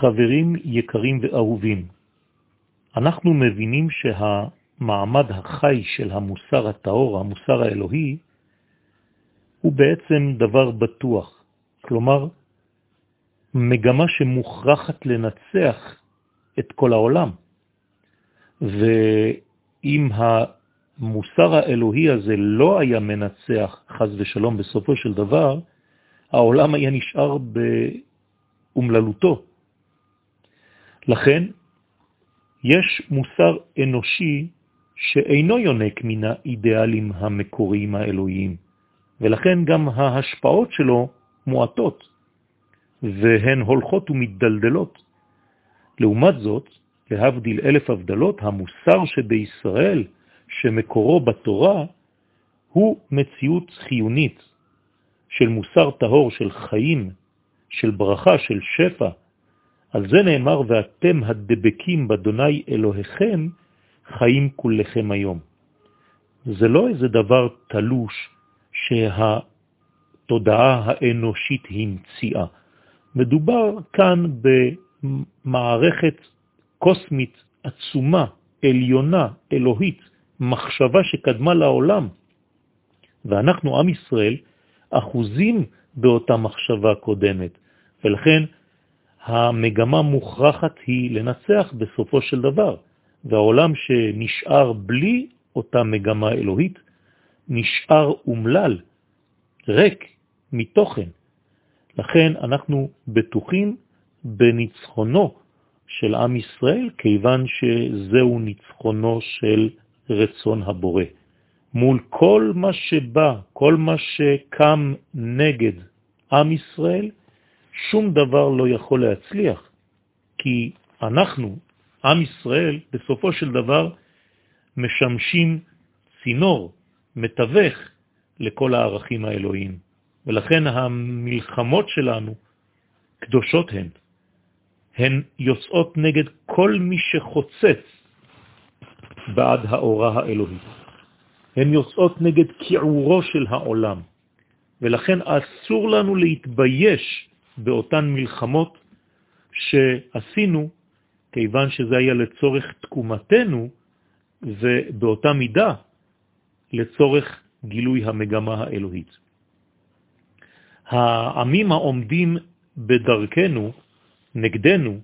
חברים יקרים ואהובים, אנחנו מבינים שהמעמד החי של המוסר הטהור, המוסר האלוהי, הוא בעצם דבר בטוח. כלומר, מגמה שמוכרחת לנצח את כל העולם. ואם המוסר האלוהי הזה לא היה מנצח, חז ושלום, בסופו של דבר, העולם היה נשאר באומללותו. לכן, יש מוסר אנושי שאינו יונק מן האידיאלים המקוריים האלוהיים, ולכן גם ההשפעות שלו מועטות, והן הולכות ומתדלדלות. לעומת זאת, להבדיל אלף הבדלות, המוסר שבישראל, שמקורו בתורה, הוא מציאות חיונית של מוסר טהור, של חיים, של ברכה, של שפע. על זה נאמר, ואתם הדבקים בדוני אלוהיכם, חיים כולכם היום. זה לא איזה דבר תלוש שהתודעה האנושית המציאה. מדובר כאן במערכת קוסמית עצומה, עליונה, אלוהית, מחשבה שקדמה לעולם. ואנחנו, עם ישראל, אחוזים באותה מחשבה קודמת, ולכן המגמה מוכרחת היא לנצח בסופו של דבר, והעולם שנשאר בלי אותה מגמה אלוהית נשאר אומלל, ריק מתוכן. לכן אנחנו בטוחים בניצחונו של עם ישראל, כיוון שזהו ניצחונו של רצון הבורא. מול כל מה שבא, כל מה שקם נגד עם ישראל, שום דבר לא יכול להצליח, כי אנחנו, עם ישראל, בסופו של דבר משמשים צינור, מתווך לכל הערכים האלוהיים. ולכן המלחמות שלנו קדושות הן. הן יוצאות נגד כל מי שחוצץ בעד האורה האלוהית. הן יוצאות נגד קיעורו של העולם, ולכן אסור לנו להתבייש באותן מלחמות שעשינו, כיוון שזה היה לצורך תקומתנו, ובאותה מידה לצורך גילוי המגמה האלוהית. העמים העומדים בדרכנו, נגדנו,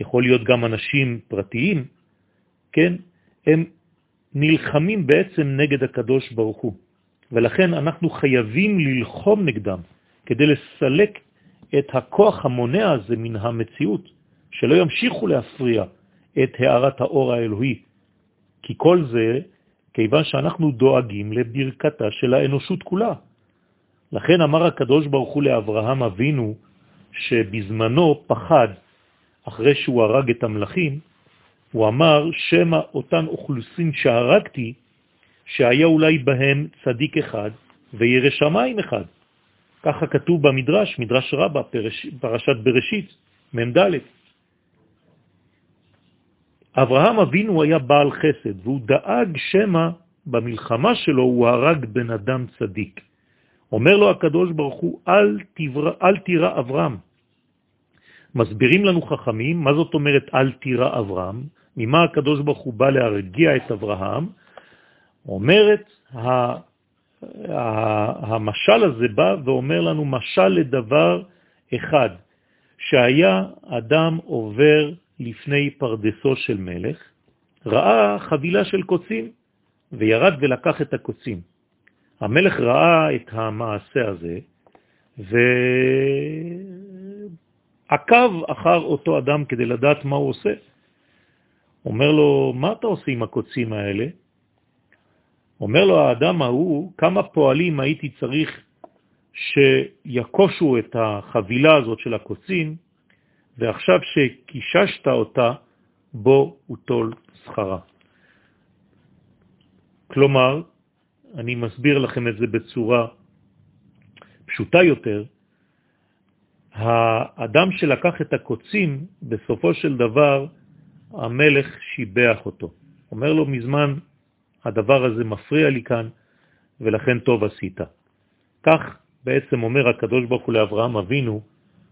יכול להיות גם אנשים פרטיים, כן, הם נלחמים בעצם נגד הקדוש ברוך הוא, ולכן אנחנו חייבים ללחום נגדם כדי לסלק את הכוח המונע הזה מן המציאות, שלא ימשיכו להפריע את הערת האור האלוהי, כי כל זה כיוון שאנחנו דואגים לברכתה של האנושות כולה. לכן אמר הקדוש ברוך הוא לאברהם אבינו, שבזמנו פחד, אחרי שהוא הרג את המלאכים, הוא אמר, שמה אותן אוכלוסין שהרגתי, שהיה אולי בהם צדיק אחד וירא שמיים אחד. ככה כתוב במדרש, מדרש רבה, פרש, פרשת בראשית, מ"ד. אברהם אבינו היה בעל חסד, והוא דאג שמה במלחמה שלו הוא הרג בן אדם צדיק. אומר לו הקדוש ברוך הוא, אל, תברא, אל תירא אברהם. מסבירים לנו חכמים, מה זאת אומרת אל תירא אברהם? ממה הקדוש ברוך הוא בא להרגיע את אברהם? אומרת, המשל הזה בא ואומר לנו משל לדבר אחד, שהיה אדם עובר לפני פרדסו של מלך, ראה חבילה של קוצים, וירד ולקח את הקוצים. המלך ראה את המעשה הזה, ועקב אחר אותו אדם כדי לדעת מה הוא עושה. אומר לו, מה אתה עושה עם הקוצים האלה? אומר לו האדם ההוא, כמה פועלים הייתי צריך שיקושו את החבילה הזאת של הקוצים, ועכשיו שקיששת אותה, בו ותול שכרה. כלומר, אני מסביר לכם את זה בצורה פשוטה יותר, האדם שלקח את הקוצים, בסופו של דבר המלך שיבח אותו. אומר לו מזמן, הדבר הזה מפריע לי כאן, ולכן טוב עשית. כך בעצם אומר הקדוש ברוך הוא לאברהם אבינו,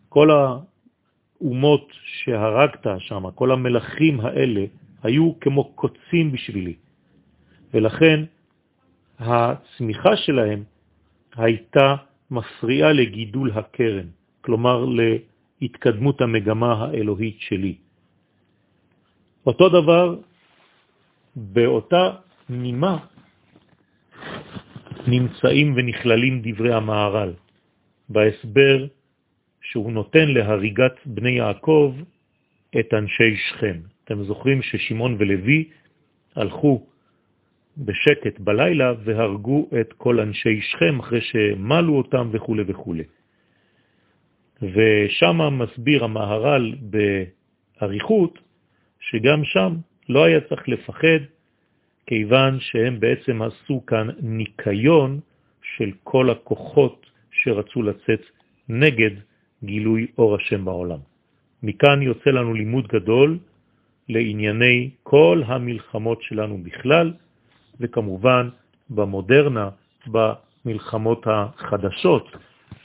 כל האומות שהרגת שם, כל המלכים האלה, היו כמו קוצים בשבילי. ולכן הצמיחה שלהם הייתה מפריעה לגידול הקרן, כלומר להתקדמות המגמה האלוהית שלי. אותו דבר, באותה נימה נמצאים ונכללים דברי המערל, בהסבר שהוא נותן להריגת בני יעקב את אנשי שכם. אתם זוכרים ששמעון ולוי הלכו בשקט בלילה והרגו את כל אנשי שכם אחרי שמלו אותם וכו' וכו'. ושם מסביר המהר"ל באריכות שגם שם לא היה צריך לפחד, כיוון שהם בעצם עשו כאן ניקיון של כל הכוחות שרצו לצאת נגד גילוי אור השם בעולם. מכאן יוצא לנו לימוד גדול לענייני כל המלחמות שלנו בכלל, וכמובן במודרנה, במלחמות החדשות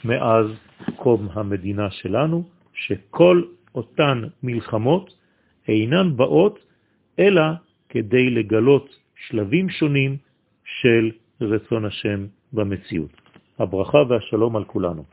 מאז קום המדינה שלנו, שכל אותן מלחמות אינן באות אלא כדי לגלות שלבים שונים של רצון השם במציאות. הברכה והשלום על כולנו.